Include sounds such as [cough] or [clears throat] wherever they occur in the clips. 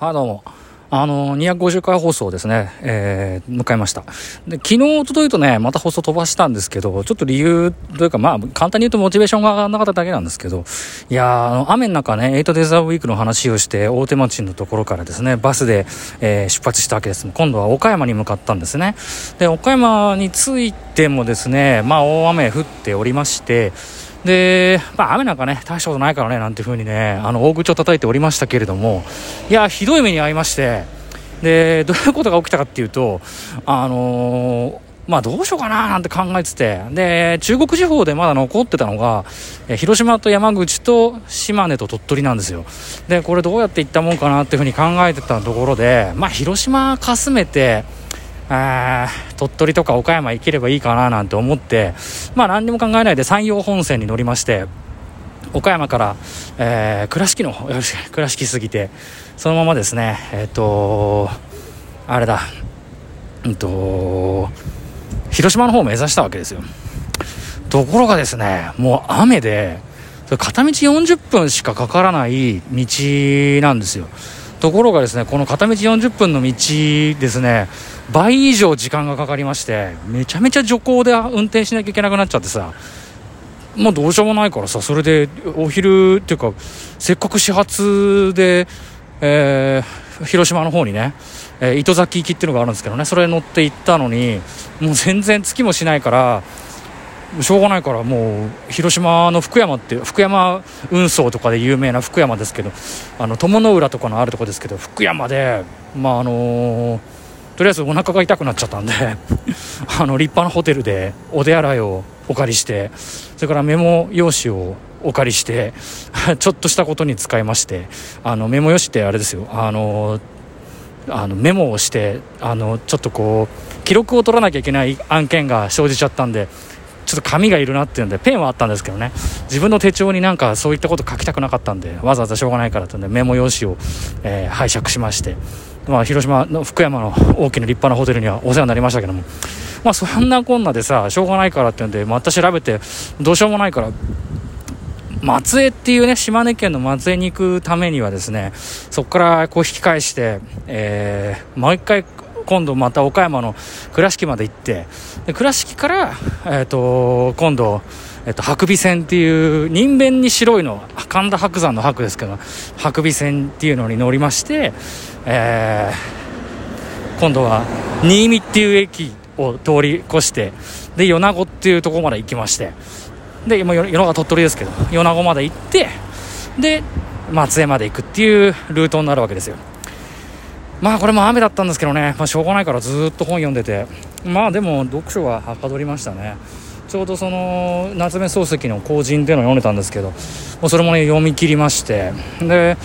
はい、どうも。あの、250回放送ですね、えー、迎えました。で、昨日、おとといとね、また放送飛ばしたんですけど、ちょっと理由というか、まあ、簡単に言うとモチベーションが上がらなかっただけなんですけど、いやー、あの、雨の中ね、8 days a week の話をして、大手町のところからですね、バスで、えー、出発したわけです。今度は岡山に向かったんですね。で、岡山に着いてもですね、まあ、大雨降っておりまして、で、まあ、雨なんかね、大したことないからね、なんていう風にね、あの、大口を叩いておりましたけれども、いや、ひどい目に遭いまして、で、どういうことが起きたかっていうと、あのーまあどうしようかななんて考えてて、で、中国地方でまだ残ってたのが、え広島と山口と島根と鳥取なんですよ。で、これどうやって行ったもんかなっていうふうに考えてたところで、まあ広島かすめて、鳥取とか岡山行ければいいかななんて思って、まあ何にも考えないで山陽本線に乗りまして、岡山から、えー、倉敷の、[laughs] 倉敷過ぎて、そのままですね、えっ、ー、とあれだ、うんと、広島の方を目指したわけですよ。ところがですね、もう雨で、片道40分しかかからない道なんですよ。ところがですね、この片道40分の道ですね、倍以上時間がかかりまして、めちゃめちゃ徐行で運転しなきゃいけなくなっちゃってさ、もうどうしようもないからさ、それでお昼っていうか、せっかく始発で、えー、広島の方にね、えー、糸崎行きっていうのがあるんですけどね、それ乗って行ったのに、もう全然月もしないから、しょうがないからもう広島の福山って福山運送とかで有名な福山ですけどあの友の浦とかのあるとこですけど福山でまああの、とりあえずお腹が痛くなっちゃったんで [laughs] あの立派なホテルでお手洗いをお借りしてそれからメモ用紙をお借りして [laughs] ちょっとしたことに使いましてあのメモ用紙ってあれですよ。あのあのメモをしてあのちょっとこう記録を取らなきゃいけない案件が生じちゃったんでちょっと紙がいるなっていうんでペンはあったんですけどね。自分の手帳になんかそういったこと書きたくなかったんでわざわざしょうがないからというんでメモ用紙を、えー、拝借しまして、まあ、広島の福山の大きな立派なホテルにはお世話になりましたけども、まあ、そんなこんなでさしょうがないからっていうんでまた調べてどうしようもないから松江っていうね、島根県の松江に行くためにはですね、そこからこう引き返して、えー、もう一回今度また岡山の倉敷まで行ってで倉敷から、えーと、今度、えーと、白尾線っていう人弁に白いの神田白山の白ですけど白尾線っていうのに乗りまして、えー、今度は新見っていう駅を通り越してで米子っていうところまで行きましてで今米子は鳥取ですけど米子まで行ってで松江まで行くっていうルートになるわけですよ。まあこれも雨だったんですけどね、まあ、しょうがないからずっと本読んでて。まあでも読書ははかどりましたね。ちょうどその夏目漱石の「後人」っていうのを読んでたんですけどもうそれもね読み切りまして。で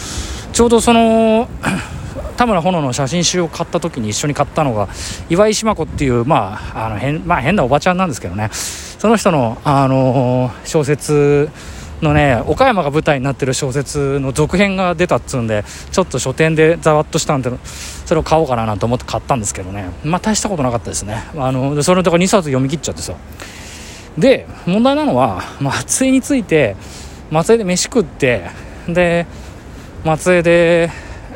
ちょうどその [clears throat] 田村炎の写真集を買った時に一緒に買ったのが岩井島子っていう、まああの変まあ、変なおばちゃんなんですけどね。その人の、あの小説のね岡山が舞台になってる小説の続編が出たっつうんでちょっと書店でざわっとしたんでそれを買おうかなと思って買ったんですけどね。まあ大したことなかったですね。あのそれとか2冊読み切っちゃってさ。で問題なのは松江について松江で飯食ってで松江で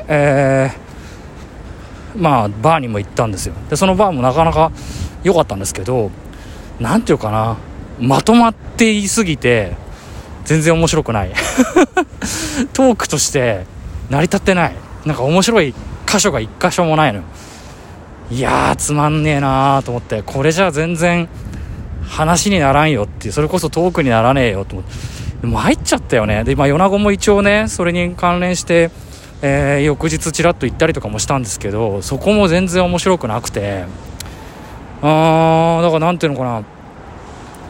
えー、まあバーにも行ったんですよ。でそのバーもなかなか良かったんですけど何て言うかな。まとまって言いすぎて全然面白くない。[laughs] トークとして成り立ってない。なんか面白い箇所が一箇所もないのいやーつまんねえなーと思って。これじゃ全然話にならんよってそれこそトークにならねえよと思って。でも入っちゃったよね。で今米子も一応ねそれに関連してえー、翌日ちらっと行ったりとかもしたんですけどそこも全然面白くなくて。あーだから何ていうのかな。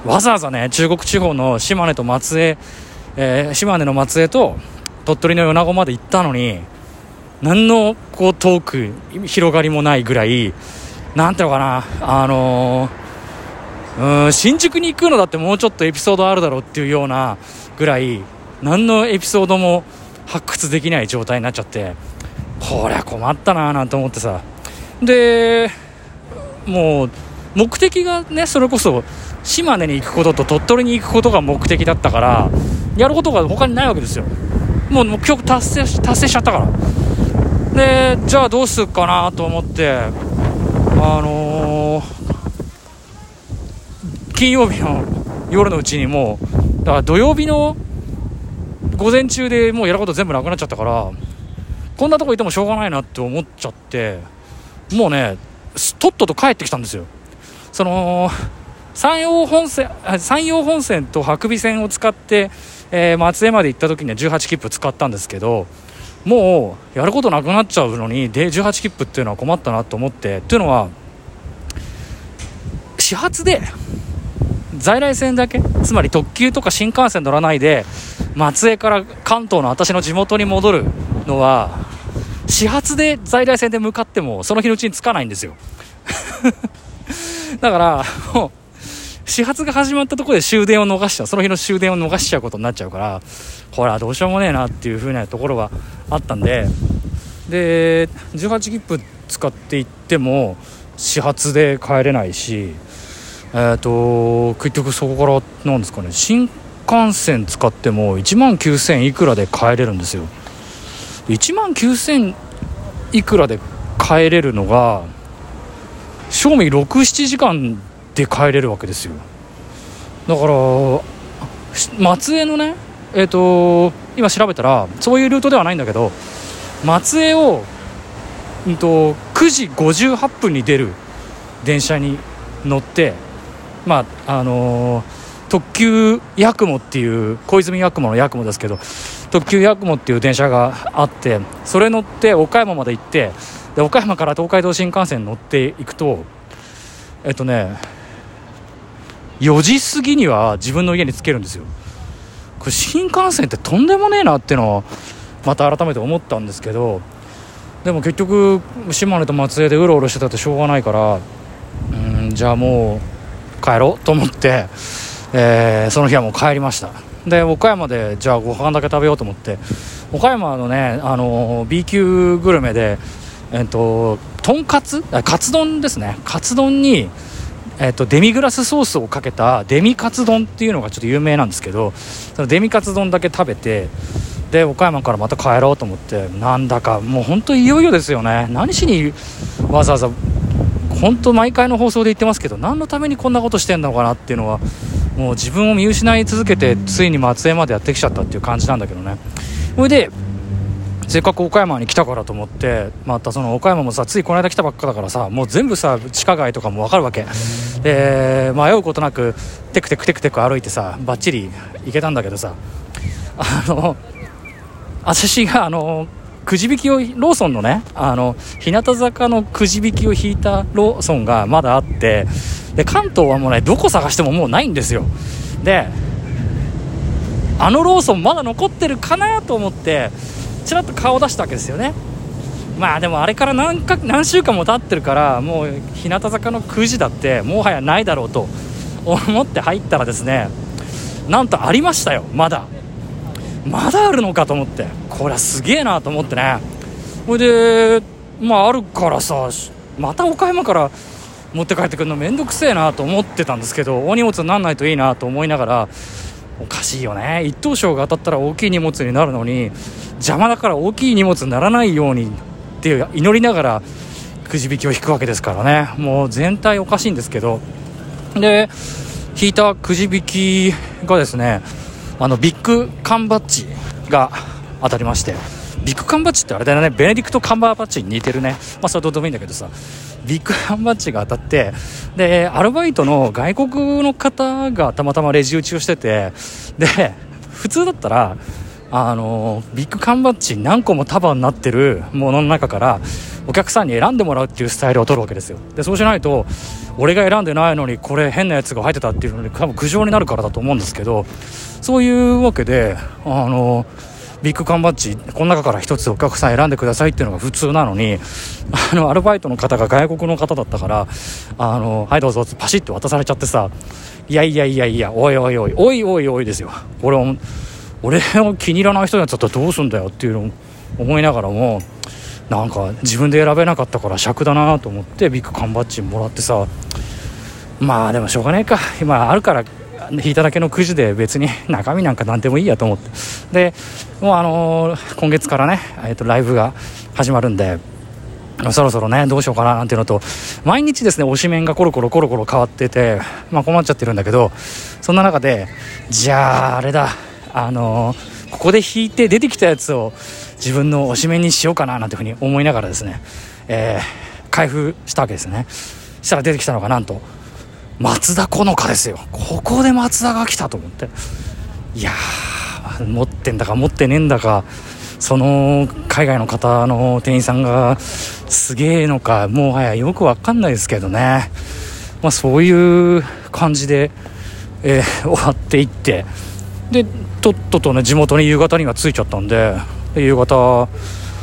わざわざね中国地方の島根と松江、えー、島根の松江と鳥取の米子まで行ったのに何のこうトーク広がりもないぐらいなんていうのかなあのー、うん新宿に行くのだってもうちょっとエピソードあるだろうっていうようなぐらい何のエピソードも発掘できない状態になっちゃってこりゃ困ったななんて思ってさ。でもう目的がねそれこそ島根に行くことと鳥取に行くことが目的だったからやることが他にないわけですよ。もう目標達成達成しちゃったから。でじゃあどうすっかなと思ってあのー、金曜日の夜のうちにもうだから土曜日の午前中でもうやること全部なくなっちゃったからこんなとこいてもしょうがないなって思っちゃってもうねとっとと帰ってきたんですよ。その山陽本線山陽本線と白尾線を使って、えー、松江まで行った時には18切符使ったんですけどもうやることなくなっちゃうのにで18切符っていうのは困ったなと思ってというのは始発で在来線だけつまり特急とか新幹線乗らないで松江から関東の私の地元に戻るのは始発で在来線で向かってもその日のうちに着かないんですよ。[laughs] だからもう始発が始まったところで終電を逃しちゃう。その日の終電を逃しちゃうことになっちゃうからこれはどうしようもねえなっていう風なところがあったんで。で18切符使って行っても始発で帰れないしえっ、ー、と結局そこからなんですかね。新幹線使っても1万9000いくらで帰れるんですよ。1万9000いくらで帰れるのが正味67時間で帰れるわけですよ。だから松江のねえっ、ー、と今調べたらそういうルートではないんだけど松江を、うんと、9時58分に出る電車に乗ってまああのー、特急やくもっていう小泉やくものやくもですけど特急やくもっていう電車があってそれ乗って岡山まで行ってで岡山から東海道新幹線乗っていくとえっとね4時過ぎには自分の家に着けるんですよ。これ新幹線ってとんでもねえなってのをまた改めて思ったんですけどでも結局島根と松江でうろうろしてたってしょうがないからうんじゃあもう帰ろうと思って、えー、その日はもう帰りました。で岡山でじゃあご飯だけ食べようと思って岡山のねあの B 級グルメでえっととんかつ？カツ丼ですね。カツ丼にえっと、デミグラスソースをかけたデミカツ丼っていうのがちょっと有名なんですけどそのデミカツ丼だけ食べてで岡山からまた帰ろうと思ってなんだかもう本当いよいよですよね。何しにわざわざ本当毎回の放送で言ってますけど何のためにこんなことしてんのかなっていうのはもう自分を見失い続けてついに松江までやってきちゃったっていう感じなんだけどね。それでせっかく岡山に来たからと思ってまたその岡山もさついこの間来たばっかだからさもう全部さ地下街とかも分かるわけ。で迷うことなくテクテクテクテク歩いてさばっちり行けたんだけどさあの私があのくじ引きをローソンのねあの日向坂のくじ引きを引いたローソンがまだあってで関東はもうねどこ探してももうないんですよ。であのローソンまだ残ってるかなと思ってちらっと顔出したわけですよね。まあでもあれから何か何週間も経ってるからもう日向坂のくじだってもはやないだろうと思って入ったらですねなんとありましたよまだ。まだあるのかと思って。これはすげえなと思ってね。ほいでまああるからさまた岡山から持って帰ってくるのめんどくせえなと思ってたんですけど大荷物にならないといいなと思いながらおかしいよね。一等賞が当たったら大きい荷物になるのに邪魔だから大きい荷物にならないようにっていう祈りながらくじ引きを引くわけですからね。もう全体おかしいんですけど。で引いたくじ引きがですねあのビッグ缶バッジが当たりましてビッグ缶バッジってあれだよね。ベネディクト・カンバーバッジに似てるね。まあそれどうでもいいんだけどさ。ビッグ缶バッジが当たってでアルバイトの外国の方がたまたまレジ打ちをしててで普通だったらあのビッグ缶バッジ何個も束になってるものの中からお客さんに選んでもらうっていうスタイルを取るわけですよ。でそうしないと俺が選んでないのにこれ変なやつが入ってたっていうのに多分苦情になるからだと思うんですけどそういうわけであのビッグ缶バッジこの中から1つお客さん選んでくださいっていうのが普通なのにあのアルバイトの方が外国の方だったからあのはいどうぞパシッと渡されちゃってさいやいやいやいやおいおいおいおいおいおいですよ。俺俺を気に入らない人になっちゃったらどうすんだよっていうのを思いながらもなんか自分で選べなかったから尺だなと思ってビッグ缶バッジもらってさまあでもしょうがないか。今あるから引いただけのくじで別に中身なんか何でもいいやと思って。でもうあのー、今月からね、えー、とライブが始まるんでそろそろねどうしようかななんていうのと毎日ですね推しメンがコロコロコロコロ変わってて、まあ、困っちゃってるんだけどそんな中でじゃああれだ。あのー、ここで引いて出てきたやつを自分の推しメンにしようかななんていうふうに思いながらですね、えー、開封したわけですね。したら出てきたのがなんと松田好花ですよ。ここで松田が来たと思って。いやー持ってんだか持ってねえんだかその海外の方の店員さんがすげえのかもはやよく分かんないですけどね、まあ、そういう感じで、えー、終わっていってでとっととね地元に夕方には着いちゃったんで夕方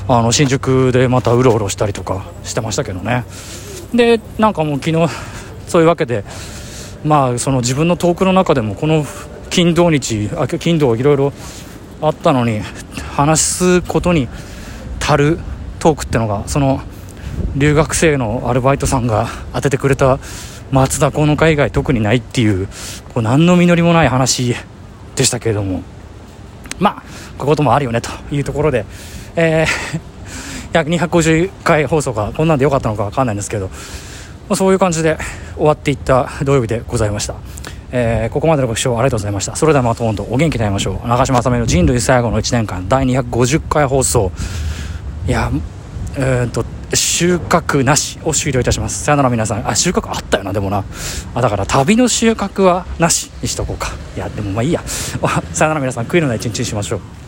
あの新宿でまたうろうろしたりとかしてましたけどね。でなんかもう昨日 [laughs] そういうわけでまあその自分のトークの中でもこの金土日あ金土いろいろあったのに話すことに足るトークってのがその留学生のアルバイトさんが当ててくれた松田好花以外特にないっていうこう何の実りもない話でしたけれども。まあこういうこともあるよねというところで、えー、[laughs] 250回放送がこんなんでよかったのか分かんないんですけど、まあ、そういう感じで終わっていった土曜日でございました。えー、ここまでのご視聴ありがとうございました。それではまた今度お元気で会いましょう。長嶋あさみの人類最後の1年間第250回放送。いやえー、っと収穫なしを終了いたします。さよなら皆さん。あ収穫あったよなでもな。あだから旅の収穫はなしにしとこうか。いやでもまあいいや。[laughs] さよなら皆さん。悔いのない一日にしましょう。